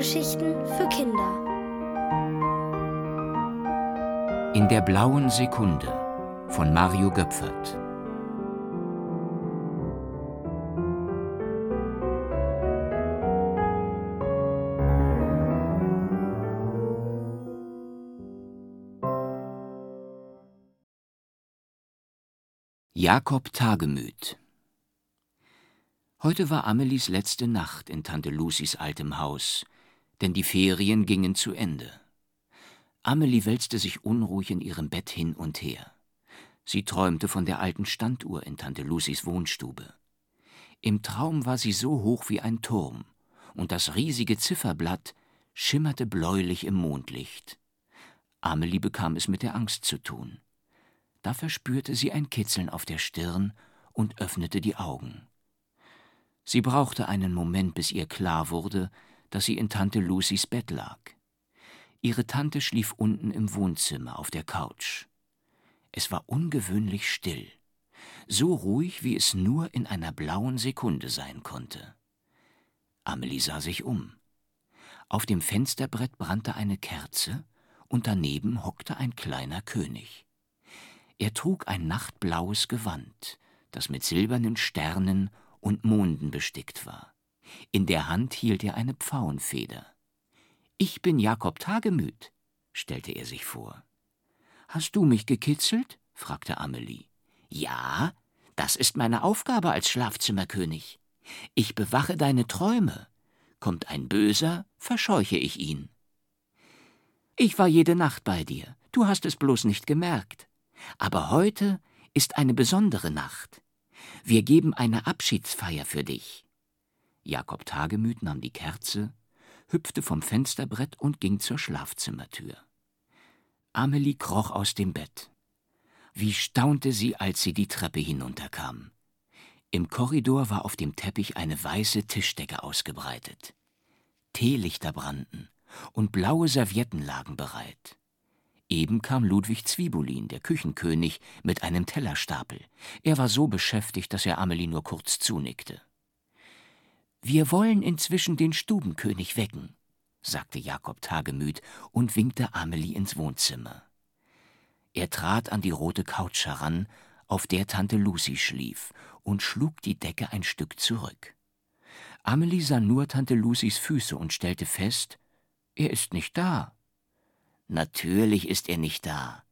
Hörgeschichten für Kinder. In der blauen Sekunde von Mario Göpfert. Jakob Tagemüt Heute war Amelies letzte Nacht in Tante Lucys altem Haus, denn die Ferien gingen zu Ende. Amelie wälzte sich unruhig in ihrem Bett hin und her. Sie träumte von der alten Standuhr in Tante Lucys Wohnstube. Im Traum war sie so hoch wie ein Turm, und das riesige Zifferblatt schimmerte bläulich im Mondlicht. Amelie bekam es mit der Angst zu tun. Da verspürte sie ein Kitzeln auf der Stirn und öffnete die Augen. Sie brauchte einen Moment, bis ihr klar wurde, dass sie in Tante Lucys Bett lag. Ihre Tante schlief unten im Wohnzimmer auf der Couch. Es war ungewöhnlich still, so ruhig, wie es nur in einer blauen Sekunde sein konnte. Amelie sah sich um. Auf dem Fensterbrett brannte eine Kerze und daneben hockte ein kleiner König. Er trug ein nachtblaues Gewand, das mit silbernen Sternen und Monden bestickt war. In der Hand hielt er eine Pfauenfeder. Ich bin Jakob Tagemüt, stellte er sich vor. Hast du mich gekitzelt? fragte Amelie. Ja, das ist meine Aufgabe als Schlafzimmerkönig. Ich bewache deine Träume. Kommt ein Böser, verscheuche ich ihn. Ich war jede Nacht bei dir, du hast es bloß nicht gemerkt. Aber heute ist eine besondere Nacht. Wir geben eine Abschiedsfeier für dich. Jakob Tagemüt nahm die Kerze, hüpfte vom Fensterbrett und ging zur Schlafzimmertür. Amelie kroch aus dem Bett. Wie staunte sie, als sie die Treppe hinunterkam. Im Korridor war auf dem Teppich eine weiße Tischdecke ausgebreitet. Teelichter brannten und blaue Servietten lagen bereit. Eben kam Ludwig Zwiebulin, der Küchenkönig, mit einem Tellerstapel. Er war so beschäftigt, dass er Amelie nur kurz zunickte. Wir wollen inzwischen den Stubenkönig wecken, sagte Jakob tagemüd und winkte Amelie ins Wohnzimmer. Er trat an die rote Couch heran, auf der Tante Lucy schlief, und schlug die Decke ein Stück zurück. Amelie sah nur Tante Lucys Füße und stellte fest, er ist nicht da. Natürlich ist er nicht da.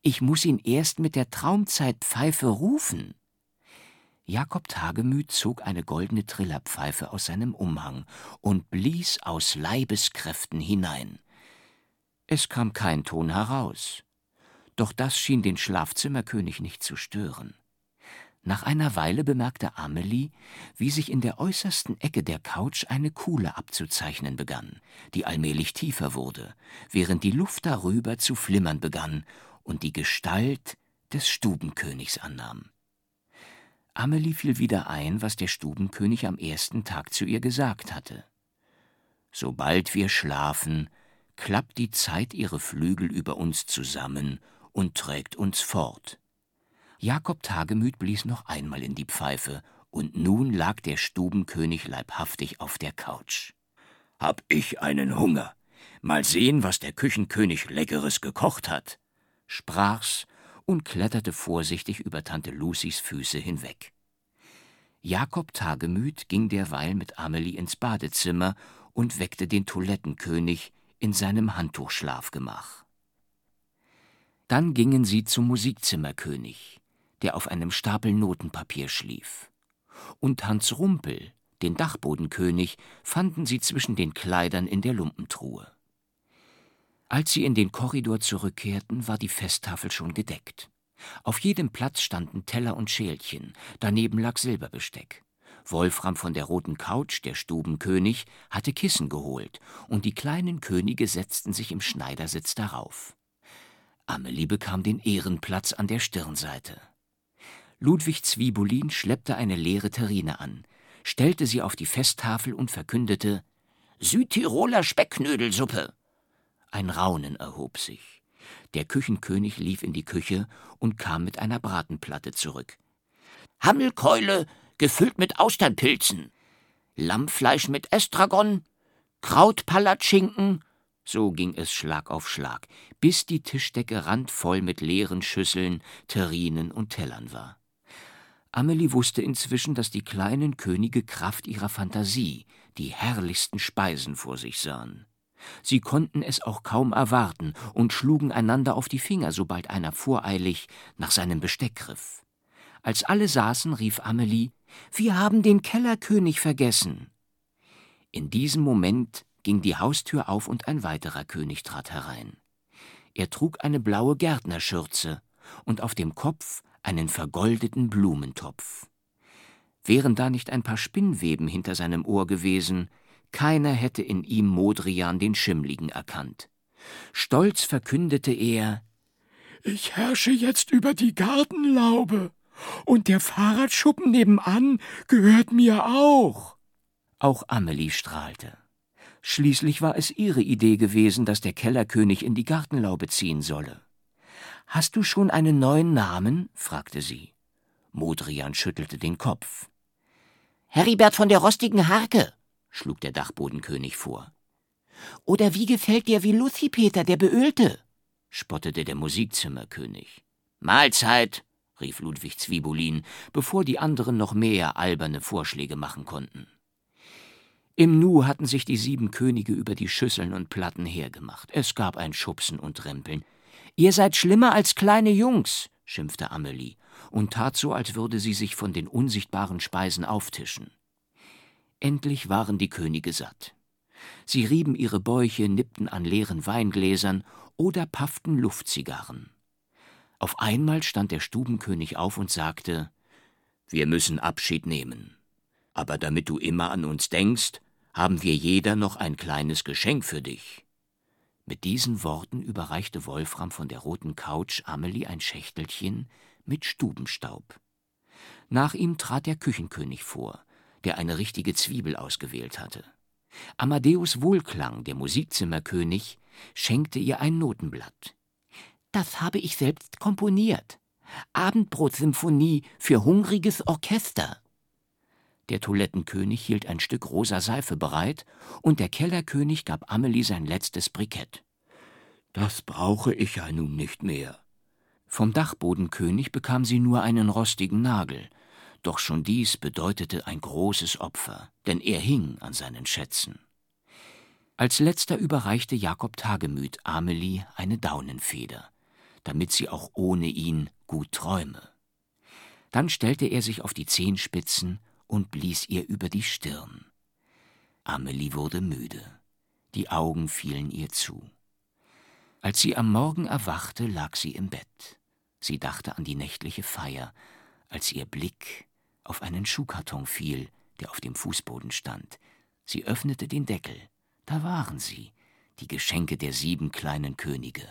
Ich muss ihn erst mit der Traumzeitpfeife rufen. Jakob Tagemüt zog eine goldene Trillerpfeife aus seinem Umhang und blies aus Leibeskräften hinein. Es kam kein Ton heraus. Doch das schien den Schlafzimmerkönig nicht zu stören. Nach einer Weile bemerkte Amelie, wie sich in der äußersten Ecke der Couch eine Kuhle abzuzeichnen begann, die allmählich tiefer wurde, während die Luft darüber zu flimmern begann und die Gestalt des Stubenkönigs annahm. Amelie fiel wieder ein, was der Stubenkönig am ersten Tag zu ihr gesagt hatte. Sobald wir schlafen, klappt die Zeit ihre Flügel über uns zusammen und trägt uns fort. Jakob Tagemüt blies noch einmal in die Pfeife, und nun lag der Stubenkönig leibhaftig auf der Couch. Hab ich einen Hunger. Mal sehen, was der Küchenkönig Leckeres gekocht hat, sprach's und kletterte vorsichtig über Tante Lucys Füße hinweg. Jakob Tagemüt ging derweil mit Amelie ins Badezimmer und weckte den Toilettenkönig in seinem Handtuchschlafgemach. Dann gingen sie zum Musikzimmerkönig der auf einem Stapel Notenpapier schlief. Und Hans Rumpel, den Dachbodenkönig, fanden sie zwischen den Kleidern in der Lumpentruhe. Als sie in den Korridor zurückkehrten, war die Festtafel schon gedeckt. Auf jedem Platz standen Teller und Schälchen, daneben lag Silberbesteck. Wolfram von der roten Couch, der Stubenkönig, hatte Kissen geholt, und die kleinen Könige setzten sich im Schneidersitz darauf. Amelie bekam den Ehrenplatz an der Stirnseite. Ludwig Zwiebulin schleppte eine leere Terrine an, stellte sie auf die Festtafel und verkündete Südtiroler Speckknödelsuppe. Ein Raunen erhob sich. Der Küchenkönig lief in die Küche und kam mit einer Bratenplatte zurück. Hammelkeule, gefüllt mit Austernpilzen, Lammfleisch mit Estragon, Krautpalatschinken? So ging es Schlag auf Schlag, bis die Tischdecke randvoll mit leeren Schüsseln, Terrinen und Tellern war. Amelie wusste inzwischen, dass die kleinen Könige Kraft ihrer Fantasie die herrlichsten Speisen vor sich sahen. Sie konnten es auch kaum erwarten und schlugen einander auf die Finger, sobald einer voreilig nach seinem Besteck griff. Als alle saßen, rief Amelie Wir haben den Kellerkönig vergessen. In diesem Moment ging die Haustür auf und ein weiterer König trat herein. Er trug eine blaue Gärtnerschürze und auf dem Kopf einen vergoldeten Blumentopf. Wären da nicht ein paar Spinnweben hinter seinem Ohr gewesen, keiner hätte in ihm Modrian den Schimmligen erkannt. Stolz verkündete er Ich herrsche jetzt über die Gartenlaube, und der Fahrradschuppen nebenan gehört mir auch. Auch Amelie strahlte. Schließlich war es ihre Idee gewesen, dass der Kellerkönig in die Gartenlaube ziehen solle. Hast du schon einen neuen Namen? fragte sie. Modrian schüttelte den Kopf. Heribert von der rostigen Harke, schlug der Dachbodenkönig vor. Oder wie gefällt dir wie Lucipeter, der Beölte? spottete der Musikzimmerkönig. Mahlzeit, rief Ludwig Zwiebulin, bevor die anderen noch mehr alberne Vorschläge machen konnten. Im Nu hatten sich die sieben Könige über die Schüsseln und Platten hergemacht. Es gab ein Schubsen und Rempeln. Ihr seid schlimmer als kleine Jungs, schimpfte Amelie und tat so, als würde sie sich von den unsichtbaren Speisen auftischen. Endlich waren die Könige satt. Sie rieben ihre Bäuche, nippten an leeren Weingläsern oder pafften Luftzigarren. Auf einmal stand der Stubenkönig auf und sagte Wir müssen Abschied nehmen. Aber damit du immer an uns denkst, haben wir jeder noch ein kleines Geschenk für dich. Mit diesen Worten überreichte Wolfram von der roten Couch Amelie ein Schächtelchen mit Stubenstaub. Nach ihm trat der Küchenkönig vor, der eine richtige Zwiebel ausgewählt hatte. Amadeus Wohlklang, der Musikzimmerkönig, schenkte ihr ein Notenblatt. Das habe ich selbst komponiert. Abendbrotsymphonie für hungriges Orchester. Der Toilettenkönig hielt ein Stück rosa Seife bereit, und der Kellerkönig gab Amelie sein letztes Brikett. Das brauche ich ja nun nicht mehr. Vom Dachbodenkönig bekam sie nur einen rostigen Nagel, doch schon dies bedeutete ein großes Opfer, denn er hing an seinen Schätzen. Als letzter überreichte Jakob Tagemüt Amelie eine Daunenfeder, damit sie auch ohne ihn gut träume. Dann stellte er sich auf die Zehenspitzen und blies ihr über die Stirn. Amelie wurde müde, die Augen fielen ihr zu. Als sie am Morgen erwachte, lag sie im Bett. Sie dachte an die nächtliche Feier, als ihr Blick auf einen Schuhkarton fiel, der auf dem Fußboden stand. Sie öffnete den Deckel. Da waren sie, die Geschenke der sieben kleinen Könige.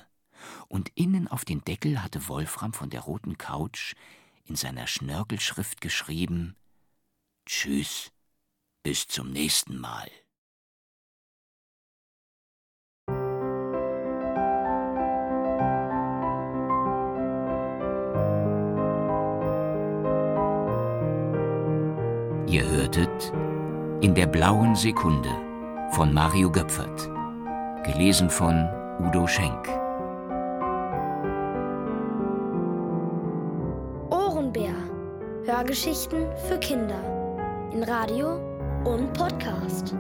Und innen auf den Deckel hatte Wolfram von der roten Couch in seiner Schnörkelschrift geschrieben Tschüss, bis zum nächsten Mal. Hörtet In der blauen Sekunde von Mario Göpfert, gelesen von Udo Schenk. Ohrenbär. Hörgeschichten für Kinder in Radio und Podcast.